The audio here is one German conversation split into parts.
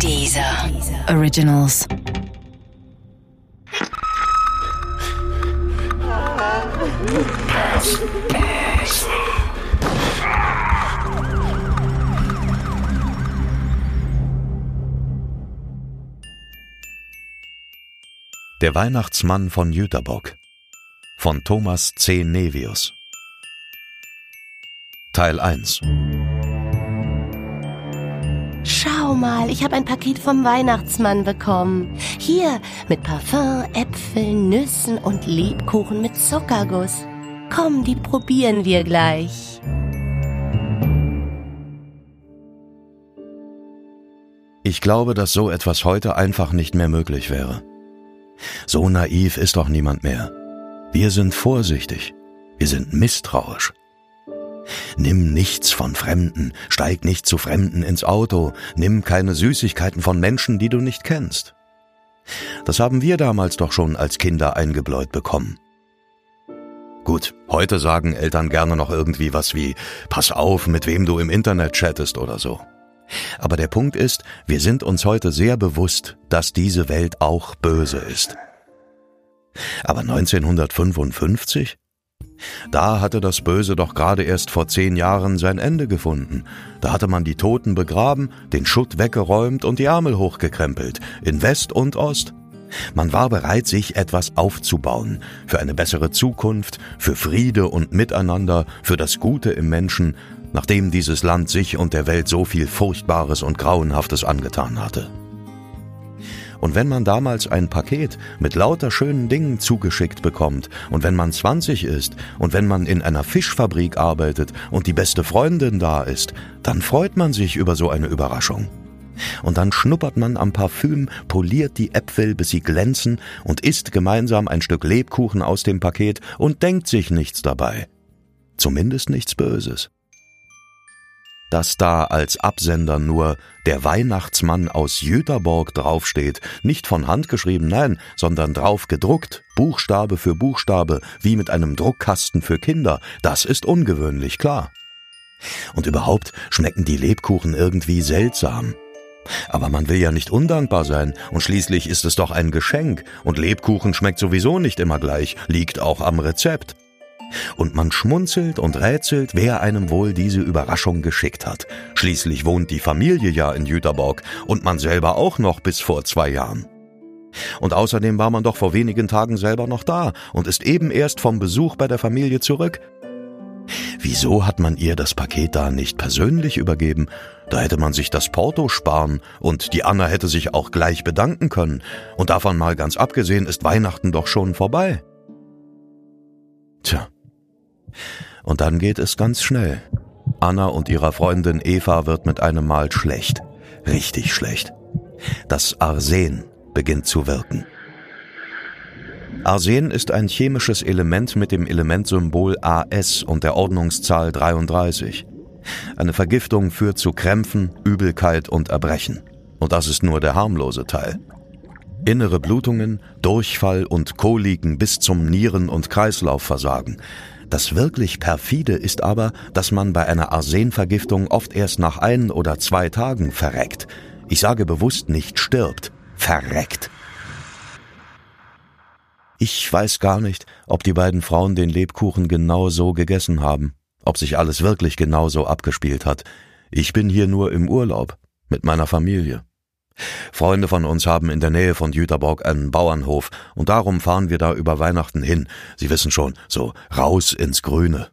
Dieser Originals. Der Weihnachtsmann von Jüterbock von Thomas C. Nevius Teil 1 Mal, ich habe ein Paket vom Weihnachtsmann bekommen. Hier mit Parfum, Äpfeln, Nüssen und Lebkuchen mit Zuckerguss. Komm, die probieren wir gleich. Ich glaube, dass so etwas heute einfach nicht mehr möglich wäre. So naiv ist doch niemand mehr. Wir sind vorsichtig. Wir sind misstrauisch. Nimm nichts von Fremden, steig nicht zu Fremden ins Auto, nimm keine Süßigkeiten von Menschen, die du nicht kennst. Das haben wir damals doch schon als Kinder eingebläut bekommen. Gut, heute sagen Eltern gerne noch irgendwie was wie Pass auf, mit wem du im Internet chattest oder so. Aber der Punkt ist, wir sind uns heute sehr bewusst, dass diese Welt auch böse ist. Aber 1955? Da hatte das Böse doch gerade erst vor zehn Jahren sein Ende gefunden. Da hatte man die Toten begraben, den Schutt weggeräumt und die Ärmel hochgekrempelt, in West und Ost. Man war bereit, sich etwas aufzubauen, für eine bessere Zukunft, für Friede und Miteinander, für das Gute im Menschen, nachdem dieses Land sich und der Welt so viel Furchtbares und Grauenhaftes angetan hatte. Und wenn man damals ein Paket mit lauter schönen Dingen zugeschickt bekommt, und wenn man 20 ist, und wenn man in einer Fischfabrik arbeitet und die beste Freundin da ist, dann freut man sich über so eine Überraschung. Und dann schnuppert man am Parfüm, poliert die Äpfel, bis sie glänzen, und isst gemeinsam ein Stück Lebkuchen aus dem Paket und denkt sich nichts dabei. Zumindest nichts Böses dass da als Absender nur der Weihnachtsmann aus Jüterborg draufsteht, nicht von Hand geschrieben, nein, sondern drauf gedruckt, Buchstabe für Buchstabe, wie mit einem Druckkasten für Kinder, das ist ungewöhnlich, klar. Und überhaupt schmecken die Lebkuchen irgendwie seltsam. Aber man will ja nicht undankbar sein, und schließlich ist es doch ein Geschenk, und Lebkuchen schmeckt sowieso nicht immer gleich, liegt auch am Rezept. Und man schmunzelt und rätselt, wer einem wohl diese Überraschung geschickt hat. Schließlich wohnt die Familie ja in Jüterborg und man selber auch noch bis vor zwei Jahren. Und außerdem war man doch vor wenigen Tagen selber noch da und ist eben erst vom Besuch bei der Familie zurück. Wieso hat man ihr das Paket da nicht persönlich übergeben? Da hätte man sich das Porto sparen und die Anna hätte sich auch gleich bedanken können. Und davon mal ganz abgesehen ist Weihnachten doch schon vorbei. Tja, und dann geht es ganz schnell. Anna und ihrer Freundin Eva wird mit einem Mal schlecht. Richtig schlecht. Das Arsen beginnt zu wirken. Arsen ist ein chemisches Element mit dem Elementsymbol AS und der Ordnungszahl 33. Eine Vergiftung führt zu Krämpfen, Übelkeit und Erbrechen. Und das ist nur der harmlose Teil. Innere Blutungen, Durchfall und Koliken bis zum Nieren- und Kreislaufversagen. Das wirklich perfide ist aber, dass man bei einer Arsenvergiftung oft erst nach ein oder zwei Tagen verreckt. Ich sage bewusst nicht stirbt, verreckt. Ich weiß gar nicht, ob die beiden Frauen den Lebkuchen genau so gegessen haben, ob sich alles wirklich genau so abgespielt hat. Ich bin hier nur im Urlaub mit meiner Familie. Freunde von uns haben in der Nähe von Jüterborg einen Bauernhof und darum fahren wir da über Weihnachten hin. Sie wissen schon, so raus ins Grüne.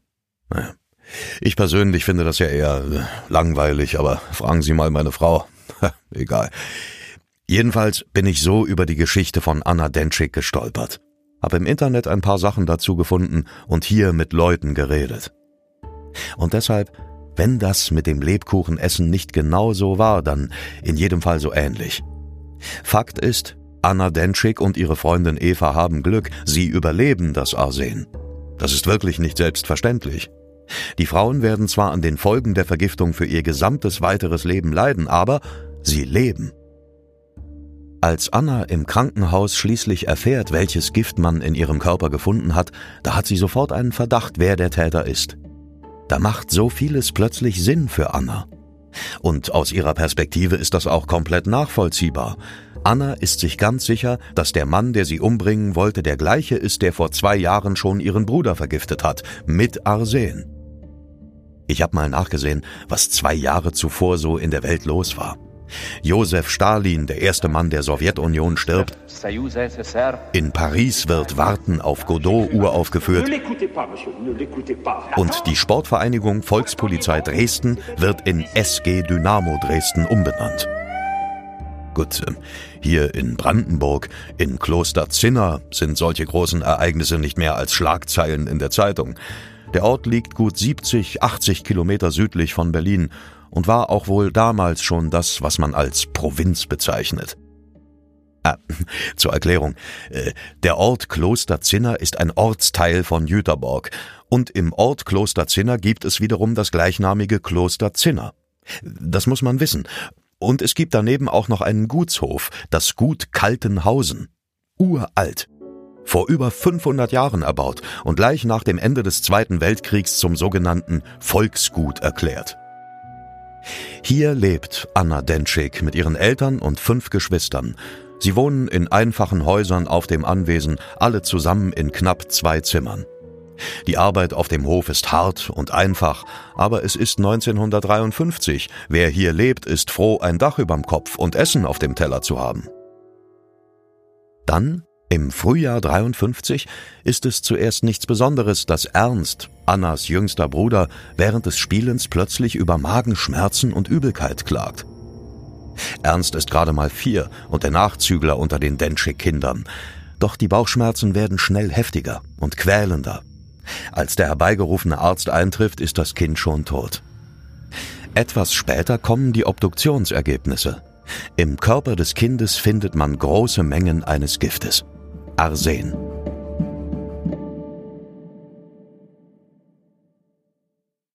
Naja. Ich persönlich finde das ja eher äh, langweilig, aber fragen Sie mal meine Frau. Egal. Jedenfalls bin ich so über die Geschichte von Anna Dentschik gestolpert. Hab im Internet ein paar Sachen dazu gefunden und hier mit Leuten geredet. Und deshalb wenn das mit dem Lebkuchenessen nicht genau so war, dann in jedem Fall so ähnlich. Fakt ist, Anna Dentschik und ihre Freundin Eva haben Glück, sie überleben das Arsen. Das ist wirklich nicht selbstverständlich. Die Frauen werden zwar an den Folgen der Vergiftung für ihr gesamtes weiteres Leben leiden, aber sie leben. Als Anna im Krankenhaus schließlich erfährt, welches Gift man in ihrem Körper gefunden hat, da hat sie sofort einen Verdacht, wer der Täter ist. Da macht so vieles plötzlich Sinn für Anna. Und aus ihrer Perspektive ist das auch komplett nachvollziehbar. Anna ist sich ganz sicher, dass der Mann, der sie umbringen wollte, der gleiche ist, der vor zwei Jahren schon ihren Bruder vergiftet hat, mit Arsen. Ich habe mal nachgesehen, was zwei Jahre zuvor so in der Welt los war. Josef Stalin, der erste Mann der Sowjetunion, stirbt. In Paris wird Warten auf Godot uraufgeführt. Und die Sportvereinigung Volkspolizei Dresden wird in SG Dynamo Dresden umbenannt. Gut, ähm, hier in Brandenburg, in Kloster Zinner sind solche großen Ereignisse nicht mehr als Schlagzeilen in der Zeitung. Der Ort liegt gut 70, 80 Kilometer südlich von Berlin und war auch wohl damals schon das, was man als Provinz bezeichnet. Ah, zur Erklärung. Äh, der Ort Klosterzinner ist ein Ortsteil von Jüterborg und im Ort Klosterzinner gibt es wiederum das gleichnamige Kloster Zinner. Das muss man wissen. Und es gibt daneben auch noch einen Gutshof, das Gut Kaltenhausen. Uralt. Vor über 500 Jahren erbaut und gleich nach dem Ende des Zweiten Weltkriegs zum sogenannten Volksgut erklärt. Hier lebt Anna Denschik mit ihren Eltern und fünf Geschwistern. Sie wohnen in einfachen Häusern auf dem Anwesen, alle zusammen in knapp zwei Zimmern. Die Arbeit auf dem Hof ist hart und einfach, aber es ist 1953. Wer hier lebt, ist froh, ein Dach überm Kopf und Essen auf dem Teller zu haben. Dann im Frühjahr 53 ist es zuerst nichts Besonderes, dass Ernst, Annas jüngster Bruder, während des Spielens plötzlich über Magenschmerzen und Übelkeit klagt. Ernst ist gerade mal vier und der Nachzügler unter den Denschik-Kindern. Doch die Bauchschmerzen werden schnell heftiger und quälender. Als der herbeigerufene Arzt eintrifft, ist das Kind schon tot. Etwas später kommen die Obduktionsergebnisse. Im Körper des Kindes findet man große Mengen eines Giftes. Arsen.